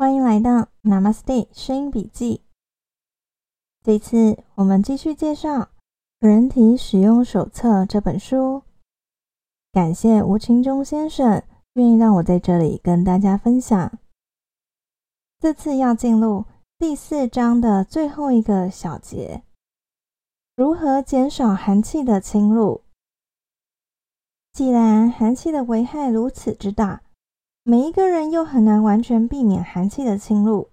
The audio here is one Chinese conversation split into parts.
欢迎来到 Namaste 声音笔记。这次我们继续介绍《人体使用手册》这本书。感谢吴清忠先生愿意让我在这里跟大家分享。这次要进入第四章的最后一个小节：如何减少寒气的侵入。既然寒气的危害如此之大，每一个人又很难完全避免寒气的侵入，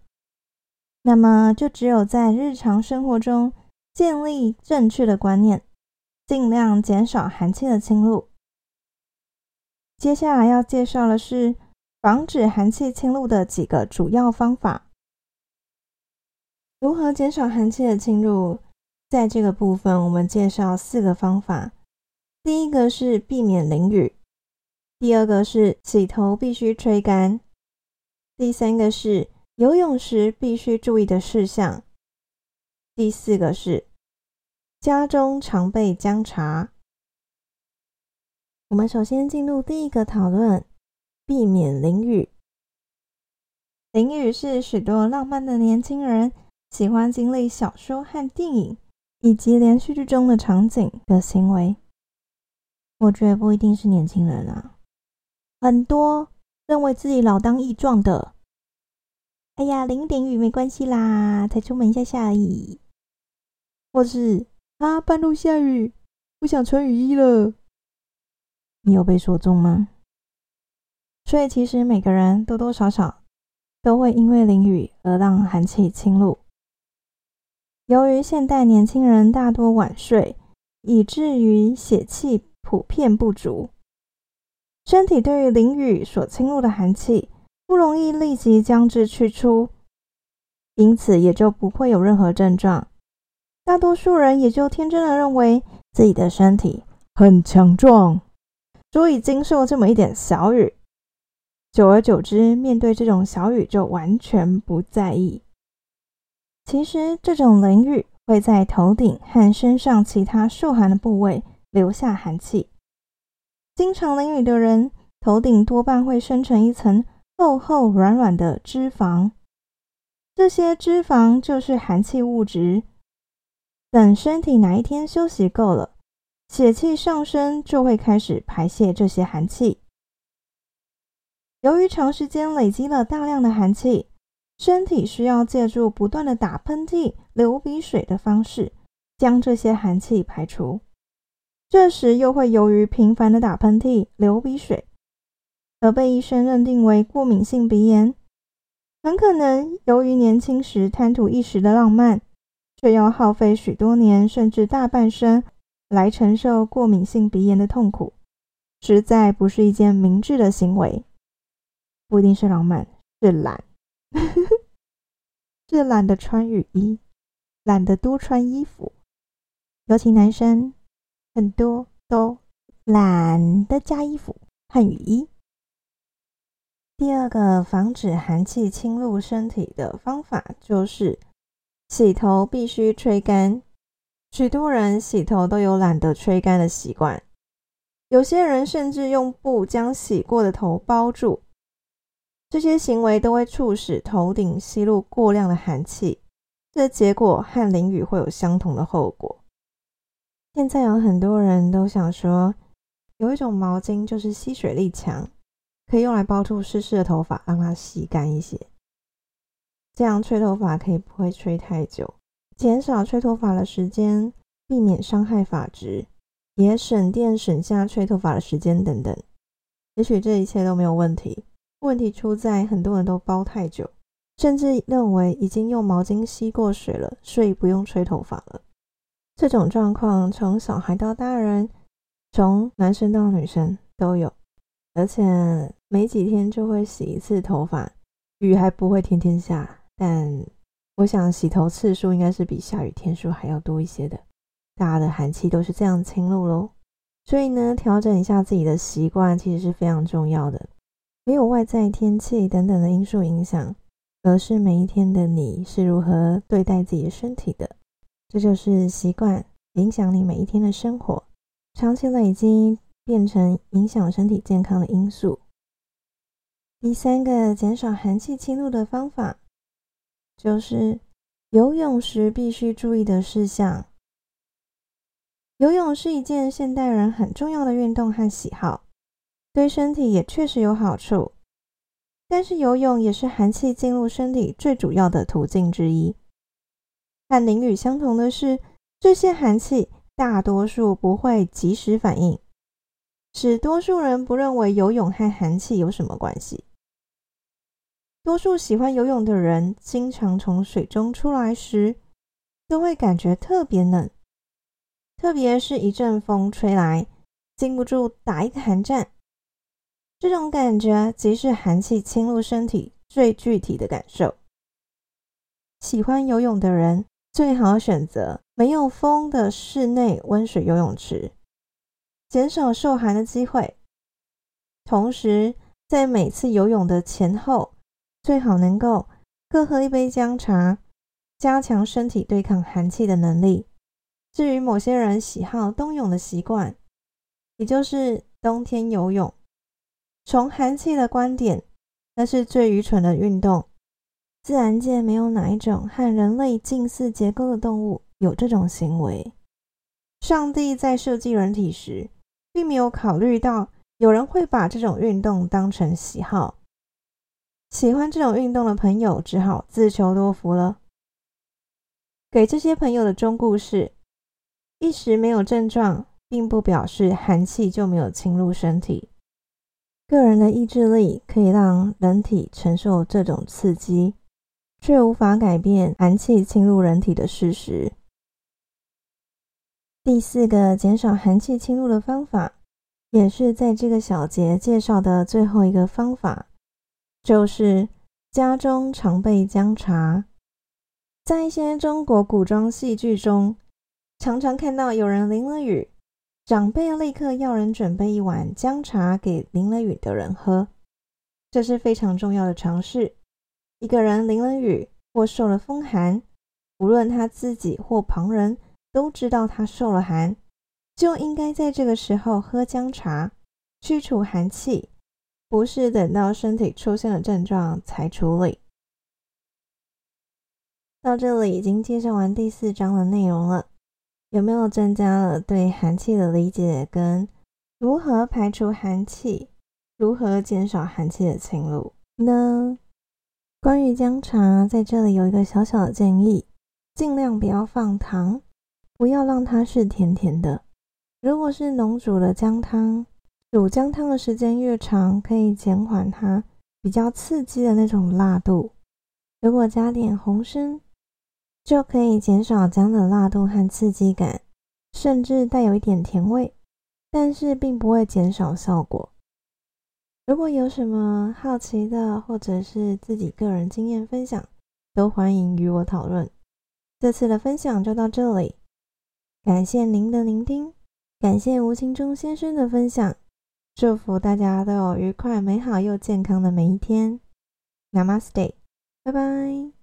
那么就只有在日常生活中建立正确的观念，尽量减少寒气的侵入。接下来要介绍的是防止寒气侵入的几个主要方法。如何减少寒气的侵入？在这个部分，我们介绍四个方法。第一个是避免淋雨。第二个是洗头必须吹干，第三个是游泳时必须注意的事项，第四个是家中常备姜茶。我们首先进入第一个讨论：避免淋雨。淋雨是许多浪漫的年轻人喜欢经历小说和电影以及连续剧中的场景的行为。我觉得不一定是年轻人啊。很多认为自己老当益壮的，哎呀，淋点雨没关系啦，才出门一下下而已。或是啊，半路下雨，不想穿雨衣了。你有被说中吗？所以其实每个人多多少少都会因为淋雨而让寒气侵入。由于现代年轻人大多晚睡，以至于血气普遍不足。身体对于淋雨所侵入的寒气不容易立即将之去出，因此也就不会有任何症状。大多数人也就天真的认为自己的身体很强壮，足以经受这么一点小雨。久而久之，面对这种小雨就完全不在意。其实，这种淋雨会在头顶和身上其他受寒的部位留下寒气。经常淋雨的人，头顶多半会生成一层厚厚软软的脂肪，这些脂肪就是寒气物质。等身体哪一天休息够了，血气上升，就会开始排泄这些寒气。由于长时间累积了大量的寒气，身体需要借助不断的打喷嚏、流鼻水的方式，将这些寒气排除。这时又会由于频繁的打喷嚏、流鼻水，而被医生认定为过敏性鼻炎。很可能由于年轻时贪图一时的浪漫，却要耗费许多年甚至大半生来承受过敏性鼻炎的痛苦，实在不是一件明智的行为。不一定是浪漫，是懒，是懒得穿雨衣，懒得多穿衣服，尤其男生。很多都懒得加衣服和雨衣。第二个防止寒气侵入身体的方法就是洗头必须吹干。许多人洗头都有懒得吹干的习惯，有些人甚至用布将洗过的头包住。这些行为都会促使头顶吸入过量的寒气，这结果和淋雨会有相同的后果。现在有很多人都想说，有一种毛巾就是吸水力强，可以用来包住湿湿的头发，让它吸干一些。这样吹头发可以不会吹太久，减少吹头发的时间，避免伤害发质，也省电省下吹头发的时间等等。也许这一切都没有问题，问题出在很多人都包太久，甚至认为已经用毛巾吸过水了，所以不用吹头发了。这种状况从小孩到大人，从男生到女生都有，而且没几天就会洗一次头发。雨还不会天天下，但我想洗头次数应该是比下雨天数还要多一些的。大家的寒气都是这样侵入喽，所以呢，调整一下自己的习惯其实是非常重要的。没有外在天气等等的因素影响，而是每一天的你是如何对待自己的身体的。这就是习惯影响你每一天的生活，长期累积变成影响身体健康的因素。第三个减少寒气侵入的方法，就是游泳时必须注意的事项。游泳是一件现代人很重要的运动和喜好，对身体也确实有好处。但是游泳也是寒气进入身体最主要的途径之一。和淋雨相同的是，这些寒气大多数不会及时反应，使多数人不认为游泳和寒气有什么关系。多数喜欢游泳的人，经常从水中出来时，都会感觉特别冷，特别是一阵风吹来，禁不住打一个寒战。这种感觉即是寒气侵入身体最具体的感受。喜欢游泳的人，最好选择没有风的室内温水游泳池，减少受寒的机会。同时，在每次游泳的前后，最好能够各喝一杯姜茶，加强身体对抗寒气的能力。至于某些人喜好冬泳的习惯，也就是冬天游泳，从寒气的观点，那是最愚蠢的运动。自然界没有哪一种和人类近似结构的动物有这种行为。上帝在设计人体时，并没有考虑到有人会把这种运动当成喜好。喜欢这种运动的朋友只好自求多福了。给这些朋友的忠告是：一时没有症状，并不表示寒气就没有侵入身体。个人的意志力可以让人体承受这种刺激，却无法改变寒气侵入人体的事实。第四个减少寒气侵入的方法，也是在这个小节介绍的最后一个方法。就是家中常备姜茶，在一些中国古装戏剧中，常常看到有人淋了雨，长辈立刻要人准备一碗姜茶给淋了雨的人喝。这是非常重要的常识。一个人淋了雨或受了风寒，无论他自己或旁人都知道他受了寒，就应该在这个时候喝姜茶，驱除寒气。不是等到身体出现了症状才处理。到这里已经介绍完第四章的内容了，有没有增加了对寒气的理解跟如何排除寒气、如何减少寒气的侵入呢？关于姜茶，在这里有一个小小的建议：尽量不要放糖，不要让它是甜甜的。如果是浓煮的姜汤。煮姜汤的时间越长，可以减缓它比较刺激的那种辣度。如果加点红参，就可以减少姜的辣度和刺激感，甚至带有一点甜味，但是并不会减少效果。如果有什么好奇的，或者是自己个人经验分享，都欢迎与我讨论。这次的分享就到这里，感谢您的聆听，感谢吴清忠先生的分享。祝福大家都有愉快、美好又健康的每一天。Namaste，拜拜。